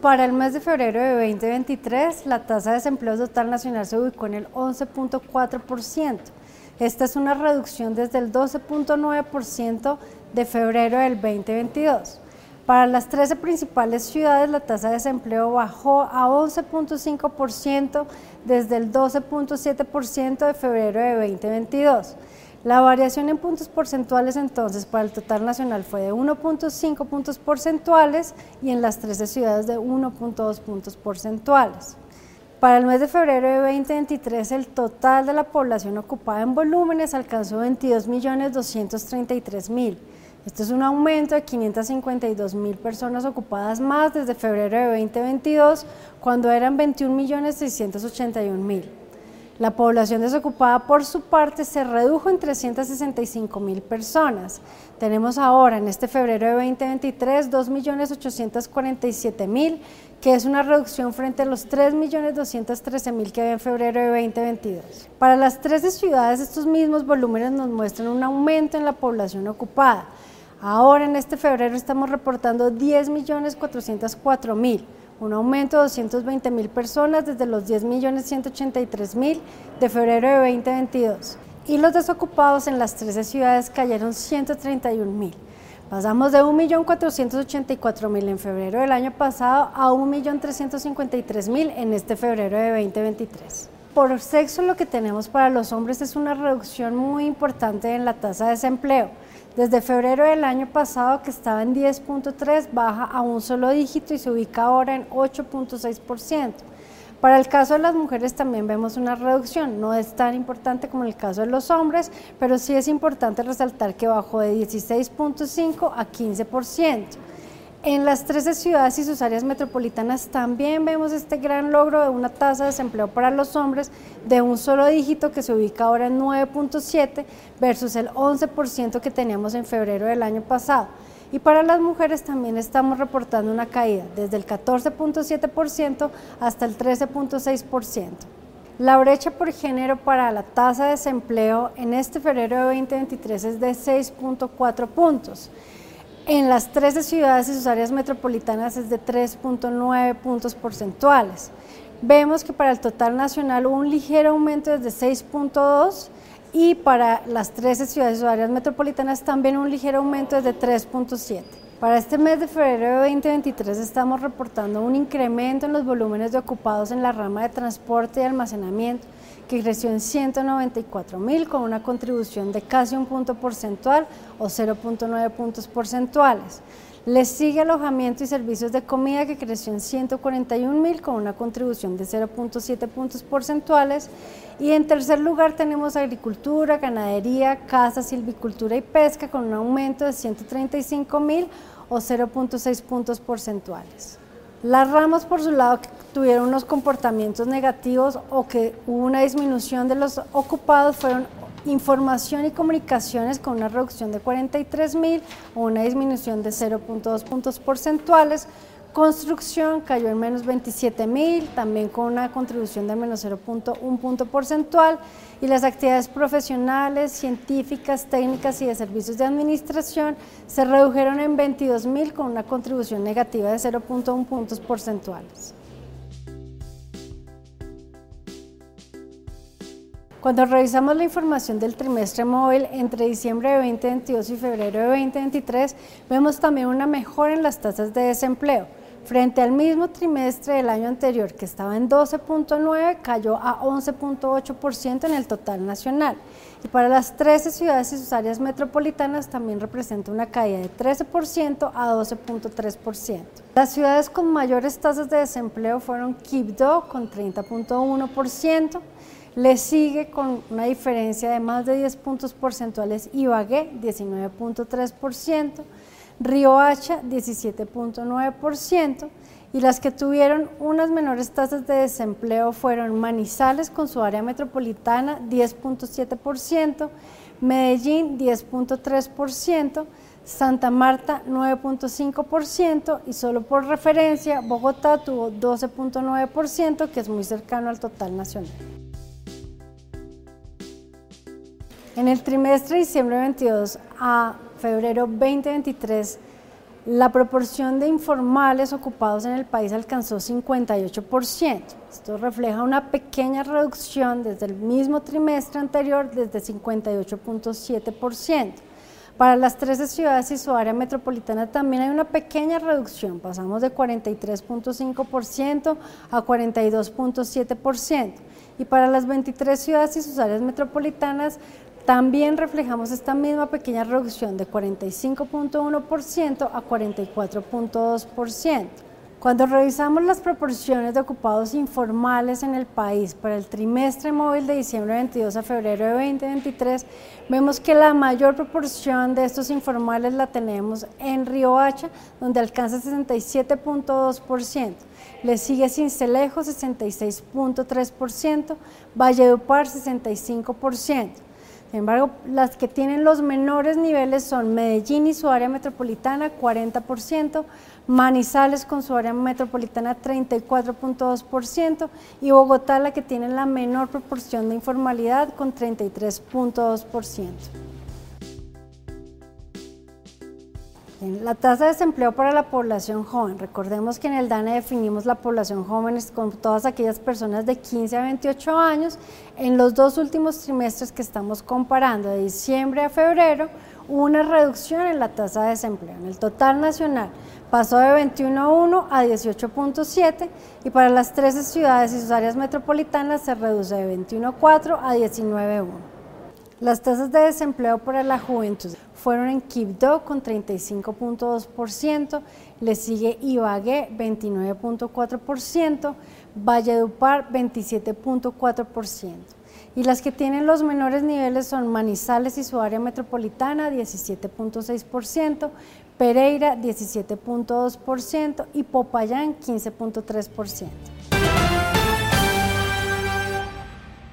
Para el mes de febrero de 2023, la tasa de desempleo total nacional se ubicó en el 11.4%. Esta es una reducción desde el 12.9% de febrero del 2022. Para las 13 principales ciudades, la tasa de desempleo bajó a 11.5% desde el 12.7% de febrero de 2022. La variación en puntos porcentuales entonces para el total nacional fue de 1.5 puntos porcentuales y en las 13 ciudades de 1.2 puntos porcentuales. Para el mes de febrero de 2023 el total de la población ocupada en volúmenes alcanzó 22.233.000. Esto es un aumento de 552.000 personas ocupadas más desde febrero de 2022 cuando eran 21.681.000. La población desocupada, por su parte, se redujo en 365 mil personas. Tenemos ahora, en este febrero de 2023, 2.847.000, que es una reducción frente a los 3.213.000 que había en febrero de 2022. Para las 13 ciudades, estos mismos volúmenes nos muestran un aumento en la población ocupada. Ahora, en este febrero, estamos reportando 10.404.000 un aumento de 220 mil personas desde los 10 millones 183 mil de febrero de 2022. Y los desocupados en las 13 ciudades cayeron 131 mil. Pasamos de 1.484.000 en febrero del año pasado a 1.353.000 en este febrero de 2023. Por sexo lo que tenemos para los hombres es una reducción muy importante en la tasa de desempleo. Desde febrero del año pasado, que estaba en 10.3, baja a un solo dígito y se ubica ahora en 8.6%. Para el caso de las mujeres también vemos una reducción, no es tan importante como en el caso de los hombres, pero sí es importante resaltar que bajó de 16.5 a 15%. En las 13 ciudades y sus áreas metropolitanas también vemos este gran logro de una tasa de desempleo para los hombres de un solo dígito que se ubica ahora en 9.7 versus el 11% que teníamos en febrero del año pasado. Y para las mujeres también estamos reportando una caída desde el 14.7% hasta el 13.6%. La brecha por género para la tasa de desempleo en este febrero de 2023 es de 6.4 puntos en las 13 ciudades y sus áreas metropolitanas es de 3.9 puntos porcentuales. Vemos que para el total nacional hubo un ligero aumento desde 6.2 y para las 13 ciudades y sus áreas metropolitanas también un ligero aumento desde 3.7. Para este mes de febrero de 2023 estamos reportando un incremento en los volúmenes de ocupados en la rama de transporte y almacenamiento que creció en 194 mil con una contribución de casi un punto porcentual o 0.9 puntos porcentuales. Le sigue alojamiento y servicios de comida que creció en 141 mil con una contribución de 0.7 puntos porcentuales. Y en tercer lugar tenemos agricultura, ganadería, casa, silvicultura y pesca con un aumento de 135 mil o 0.6 puntos porcentuales. Las ramas, por su lado, tuvieron unos comportamientos negativos o que hubo una disminución de los ocupados fueron información y comunicaciones con una reducción de 43 mil o una disminución de 0.2 puntos porcentuales, Construcción cayó en menos 27 mil, también con una contribución de menos 0.1 punto porcentual. Y las actividades profesionales, científicas, técnicas y de servicios de administración se redujeron en 22 mil con una contribución negativa de 0.1 puntos porcentuales. Cuando revisamos la información del trimestre móvil entre diciembre de 2022 y febrero de 2023, vemos también una mejora en las tasas de desempleo. Frente al mismo trimestre del año anterior, que estaba en 12.9, cayó a 11.8% en el total nacional. Y para las 13 ciudades y sus áreas metropolitanas también representa una caída de 13% a 12.3%. Las ciudades con mayores tasas de desempleo fueron Quibdó con 30.1%, le sigue con una diferencia de más de 10 puntos porcentuales Ibagué, 19.3%, Hacha 17.9% y las que tuvieron unas menores tasas de desempleo fueron Manizales con su área metropolitana 10.7%, Medellín 10.3%, Santa Marta 9.5% y solo por referencia Bogotá tuvo 12.9% que es muy cercano al total nacional. En el trimestre de diciembre 22 a febrero 2023, La proporción de informales ocupados en el país alcanzó 58%. Esto refleja una pequeña reducción desde el mismo trimestre anterior, desde 58.7%. Para las 13 ciudades y su área metropolitana también hay una pequeña reducción, pasamos de 43.5% a 42.7%. Y para las 23 ciudades y sus áreas metropolitanas también reflejamos esta misma pequeña reducción de 45.1% a 44.2%. Cuando revisamos las proporciones de ocupados informales en el país para el trimestre móvil de diciembre 22 a febrero de 2023, vemos que la mayor proporción de estos informales la tenemos en Río Hacha, donde alcanza 67.2%. Le sigue Cincelejo 66.3%, Valledupar 65%. Sin embargo, las que tienen los menores niveles son Medellín y su área metropolitana 40%, Manizales con su área metropolitana 34.2% y Bogotá la que tiene la menor proporción de informalidad con 33.2%. La tasa de desempleo para la población joven. Recordemos que en el DANE definimos la población joven con todas aquellas personas de 15 a 28 años. En los dos últimos trimestres que estamos comparando, de diciembre a febrero, hubo una reducción en la tasa de desempleo. En el total nacional pasó de 21.1 a 18.7 y para las 13 ciudades y sus áreas metropolitanas se reduce de 21.4 a 19.1. Las tasas de desempleo para la juventud fueron en Quibdó con 35.2%, le sigue Ibagué 29.4%, Valledupar 27.4%. Y las que tienen los menores niveles son Manizales y su área metropolitana 17.6%, Pereira 17.2% y Popayán 15.3%.